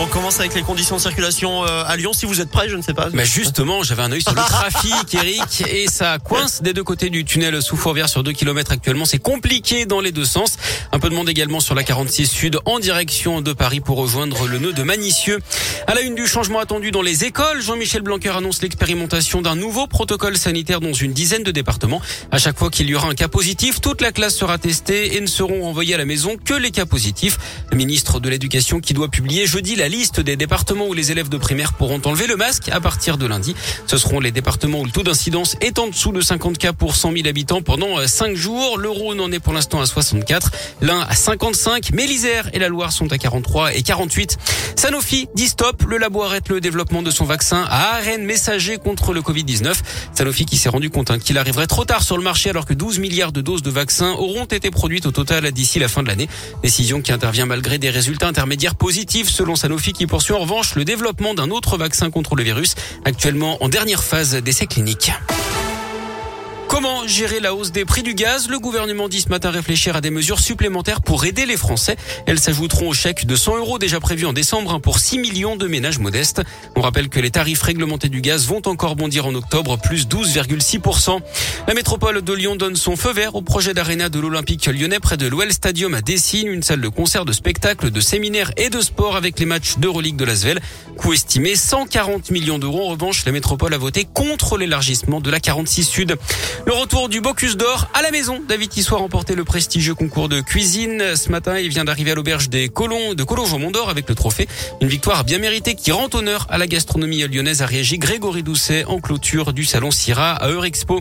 On commence avec les conditions de circulation euh, à Lyon. Si vous êtes prêts, je ne sais pas. Mais justement, j'avais un œil sur le trafic, Eric, et ça coince des deux côtés du tunnel sous Fourvière sur 2 km actuellement. C'est compliqué dans les deux sens. Un peu de monde également sur la 46 Sud en direction de Paris pour rejoindre le nœud de Manicieux. À la une du changement attendu dans les écoles, Jean-Michel Blanquer annonce l'expérimentation d'un nouveau protocole sanitaire dans une dizaine de départements. À chaque fois qu'il y aura un cas positif, toute la classe sera testée et ne seront envoyés à la maison que les cas positifs. Le ministre de l'Éducation qui doit publier jeudi la la liste des départements où les élèves de primaire pourront enlever le masque à partir de lundi. Ce seront les départements où le taux d'incidence est en dessous de 50 cas pour 100 000 habitants pendant 5 euh, jours. Le Rhône en est pour l'instant à 64, l'Ain à 55, mais l'Isère et la Loire sont à 43 et 48. Sanofi dit stop. Le labo arrête le développement de son vaccin à ARN messager contre le Covid-19. Sanofi qui s'est rendu compte hein, qu'il arriverait trop tard sur le marché alors que 12 milliards de doses de vaccins auront été produites au total d'ici la fin de l'année. Décision qui intervient malgré des résultats intermédiaires positifs selon Sanofi qui poursuit en revanche le développement d'un autre vaccin contre le virus, actuellement en dernière phase d'essai clinique. Comment gérer la hausse des prix du gaz? Le gouvernement dit ce matin réfléchir à des mesures supplémentaires pour aider les Français. Elles s'ajouteront au chèque de 100 euros déjà prévu en décembre hein, pour 6 millions de ménages modestes. On rappelle que les tarifs réglementés du gaz vont encore bondir en octobre, plus 12,6%. La métropole de Lyon donne son feu vert au projet d'aréna de l'Olympique lyonnais près de l'Ouel Stadium à Dessine, une salle de concert, de spectacle, de séminaires et de sport avec les matchs d'Euroleague de Lasvel. Coût estimé 140 millions d'euros. En revanche, la métropole a voté contre l'élargissement de la 46 Sud. Retour du Bocuse d'Or à la maison. David Tissoir a remporté le prestigieux concours de cuisine. Ce matin, il vient d'arriver à l'auberge des Colons de Collonges au Mont d'Or avec le trophée. Une victoire bien méritée qui rend honneur à la gastronomie lyonnaise, a réagi Grégory Doucet en clôture du salon Syrah à Eurexpo.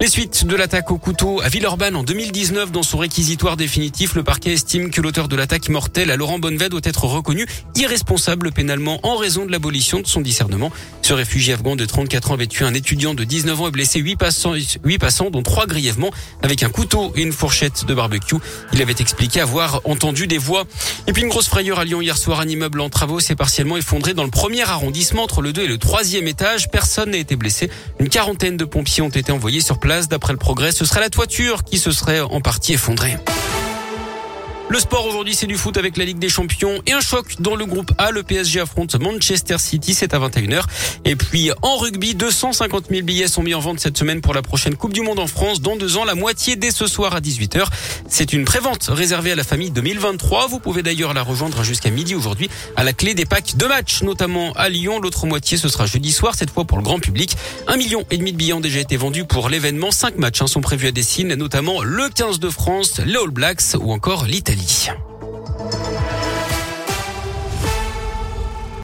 Les suites de l'attaque au couteau à Villeurbanne en 2019 dans son réquisitoire définitif, le parquet estime que l'auteur de l'attaque mortelle à Laurent Bonnevet doit être reconnu irresponsable pénalement en raison de l'abolition de son discernement. Ce réfugié afghan de 34 ans avait tué un étudiant de 19 ans et blessé 8 passants, 8 passants, dont 3 grièvement, avec un couteau et une fourchette de barbecue. Il avait expliqué avoir entendu des voix. Et puis une grosse frayeur à Lyon hier soir, un immeuble en travaux s'est partiellement effondré dans le premier arrondissement entre le 2 et le 3e étage. Personne n'a été blessé. Une quarantaine de pompiers ont été envoyés sur place. D'après le progrès, ce serait la toiture qui se serait en partie effondrée. Le sport aujourd'hui, c'est du foot avec la Ligue des Champions et un choc dans le groupe A. Le PSG affronte Manchester City, c'est à 21h. Et puis en rugby, 250 000 billets sont mis en vente cette semaine pour la prochaine Coupe du Monde en France. Dans deux ans, la moitié dès ce soir à 18h. C'est une prévente réservée à la famille 2023. Vous pouvez d'ailleurs la rejoindre jusqu'à midi aujourd'hui à la clé des packs de matchs, notamment à Lyon. L'autre moitié, ce sera jeudi soir, cette fois pour le grand public. Un million et demi de billets ont déjà été vendus pour l'événement. Cinq matchs hein, sont prévus à Dessine, notamment le 15 de France, les All Blacks ou encore l'Italie. 理想。